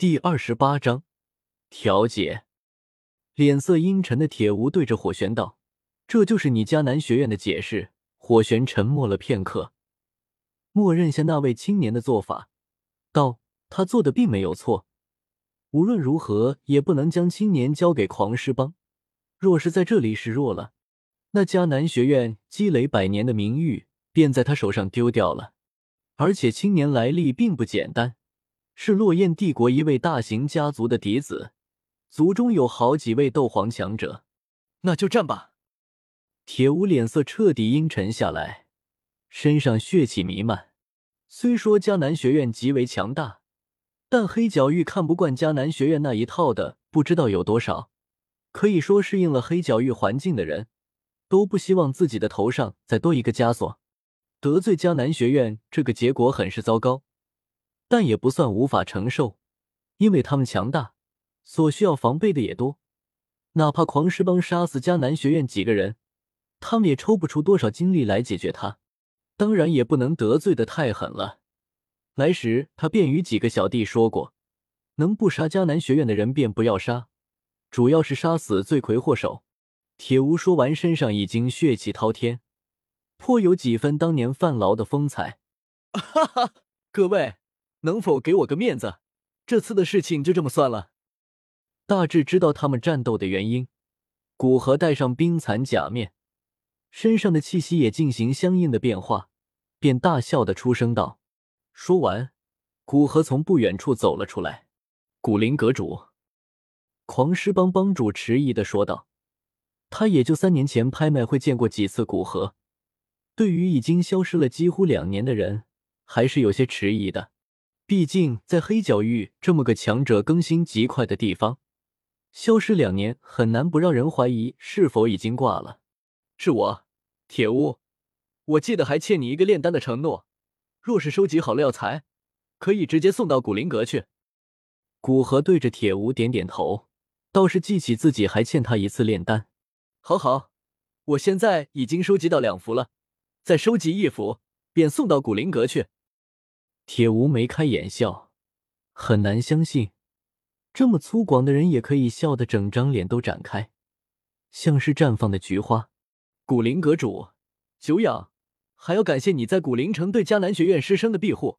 第二十八章调解。脸色阴沉的铁无对着火玄道：“这就是你迦南学院的解释。”火玄沉默了片刻，默认下那位青年的做法，道：“他做的并没有错。无论如何，也不能将青年交给狂狮帮。若是在这里示弱了，那迦南学院积累百年的名誉便在他手上丢掉了。而且青年来历并不简单。”是落雁帝国一位大型家族的嫡子，族中有好几位斗皇强者。那就战吧！铁无脸色彻底阴沉下来，身上血气弥漫。虽说迦南学院极为强大，但黑角域看不惯迦南学院那一套的不知道有多少。可以说，适应了黑角域环境的人，都不希望自己的头上再多一个枷锁。得罪迦南学院，这个结果很是糟糕。但也不算无法承受，因为他们强大，所需要防备的也多。哪怕狂狮帮杀死迦南学院几个人，他们也抽不出多少精力来解决他。当然，也不能得罪的太狠了。来时，他便与几个小弟说过，能不杀迦南学院的人便不要杀，主要是杀死罪魁祸首。铁无说完，身上已经血气滔天，颇有几分当年范劳的风采。哈哈，各位。能否给我个面子？这次的事情就这么算了。大致知道他们战斗的原因，古河戴上冰蚕假面，身上的气息也进行相应的变化，便大笑的出声道：“说完，古河从不远处走了出来。”古灵阁主，狂狮帮帮主迟疑的说道：“他也就三年前拍卖会见过几次古河，对于已经消失了几乎两年的人，还是有些迟疑的。”毕竟，在黑角域这么个强者更新极快的地方，消失两年很难不让人怀疑是否已经挂了。是我，铁乌，我记得还欠你一个炼丹的承诺。若是收集好了药材，可以直接送到古灵阁去。古河对着铁乌点点头，倒是记起自己还欠他一次炼丹。好好，我现在已经收集到两幅了，再收集一幅，便送到古灵阁去。铁无眉开眼笑，很难相信，这么粗犷的人也可以笑得整张脸都展开，像是绽放的菊花。古灵阁主，久仰，还要感谢你在古灵城对迦南学院师生的庇护，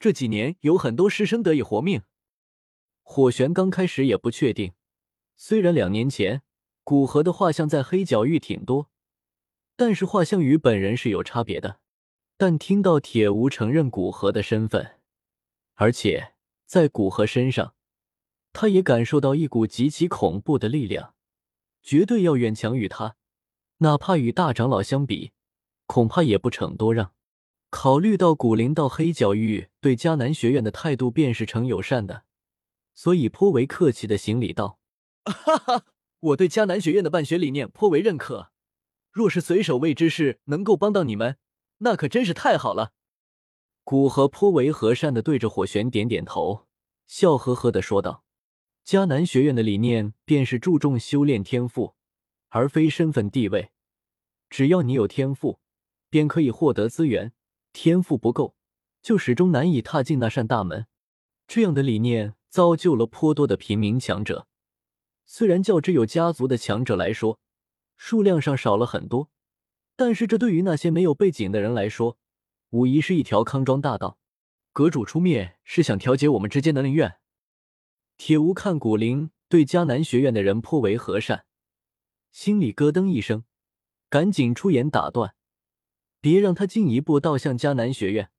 这几年有很多师生得以活命。火玄刚开始也不确定，虽然两年前古河的画像在黑角域挺多，但是画像与本人是有差别的。但听到铁无承认古河的身份，而且在古河身上，他也感受到一股极其恐怖的力量，绝对要远强于他，哪怕与大长老相比，恐怕也不逞多让。考虑到古灵道黑角域对迦南学院的态度便是诚友善的，所以颇为客气的行礼道：“哈哈，我对迦南学院的办学理念颇为认可，若是随手为之事能够帮到你们。”那可真是太好了。古河颇为和善的对着火玄点点头，笑呵呵的说道：“迦南学院的理念便是注重修炼天赋，而非身份地位。只要你有天赋，便可以获得资源；天赋不够，就始终难以踏进那扇大门。这样的理念造就了颇多的平民强者。虽然较之有家族的强者来说，数量上少了很多。”但是这对于那些没有背景的人来说，无疑是一条康庄大道。阁主出面是想调解我们之间的恩怨。铁无看古灵对迦南学院的人颇为和善，心里咯噔一声，赶紧出言打断：“别让他进一步倒向迦南学院，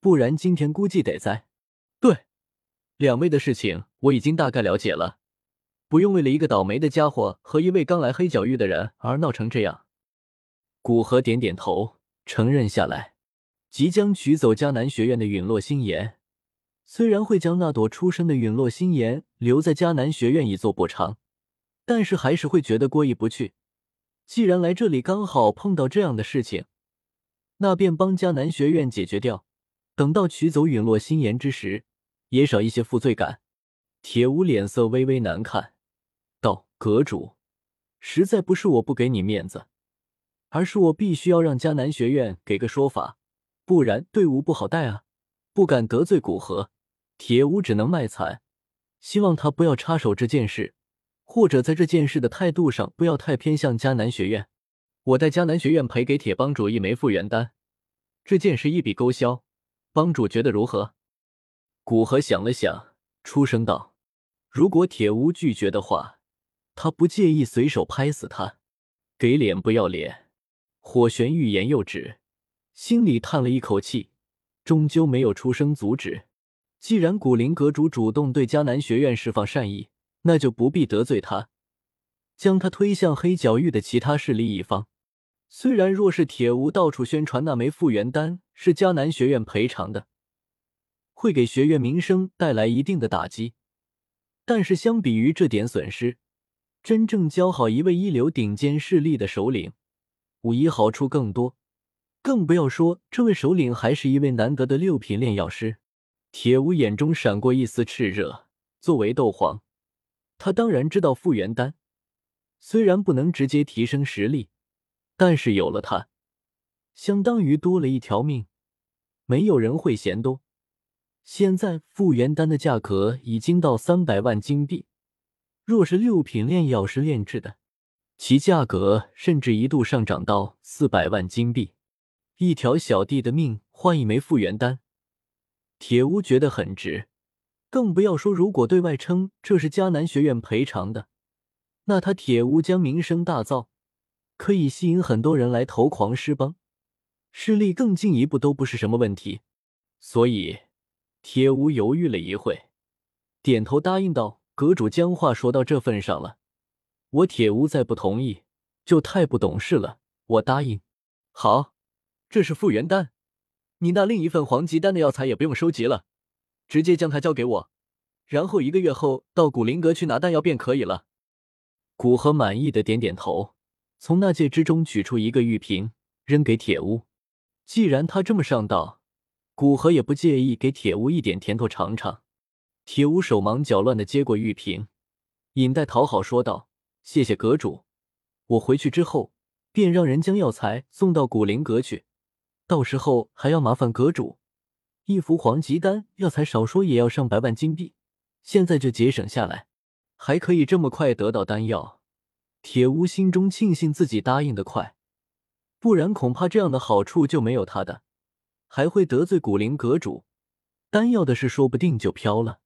不然今天估计得栽。”对，两位的事情我已经大概了解了，不用为了一个倒霉的家伙和一位刚来黑角域的人而闹成这样。古河点点头，承认下来。即将取走迦南学院的陨落心炎，虽然会将那朵出生的陨落心炎留在迦南学院以作补偿，但是还是会觉得过意不去。既然来这里刚好碰到这样的事情，那便帮迦南学院解决掉。等到取走陨落心炎之时，也少一些负罪感。铁无脸色微微难看，道：“阁主，实在不是我不给你面子。”而是我必须要让迦南学院给个说法，不然队伍不好带啊！不敢得罪古河，铁屋只能卖惨。希望他不要插手这件事，或者在这件事的态度上不要太偏向迦南学院。我代迦南学院赔给铁帮主一枚复原丹，这件事一笔勾销。帮主觉得如何？古河想了想，出声道：“如果铁屋拒绝的话，他不介意随手拍死他。给脸不要脸。”火玄欲言又止，心里叹了一口气，终究没有出声阻止。既然古灵阁主主动对迦南学院释放善意，那就不必得罪他，将他推向黑角域的其他势力一方。虽然若是铁无到处宣传那枚复原丹是迦南学院赔偿的，会给学院名声带来一定的打击，但是相比于这点损失，真正教好一位一流顶尖势力的首领，无疑好处更多。更不要说这位首领还是一位难得的六品炼药师。铁无眼中闪过一丝炽热。作为斗皇，他当然知道复原丹虽然不能直接提升实力。但是有了它，相当于多了一条命，没有人会嫌多。现在复原丹的价格已经到三百万金币，若是六品炼药师炼制的，其价格甚至一度上涨到四百万金币。一条小弟的命换一枚复原丹，铁屋觉得很值。更不要说如果对外称这是迦南学院赔偿的，那他铁屋将名声大噪。可以吸引很多人来投狂狮帮，势力更进一步都不是什么问题。所以，铁屋犹豫了一会，点头答应道：“阁主将话说到这份上了，我铁屋再不同意，就太不懂事了。我答应。好，这是复原丹，你那另一份黄级丹的药材也不用收集了，直接将它交给我，然后一个月后到古灵阁去拿丹药便可以了。”古河满意的点点头。从那戒之中取出一个玉瓶，扔给铁屋。既然他这么上道，古河也不介意给铁屋一点甜头尝尝。铁屋手忙脚乱的接过玉瓶，引带讨好说道：“谢谢阁主，我回去之后便让人将药材送到古灵阁去。到时候还要麻烦阁主，一服黄级丹药材少说也要上百万金币，现在就节省下来，还可以这么快得到丹药。”铁屋心中庆幸自己答应的快，不然恐怕这样的好处就没有他的，还会得罪古灵阁主，丹药的事说不定就飘了。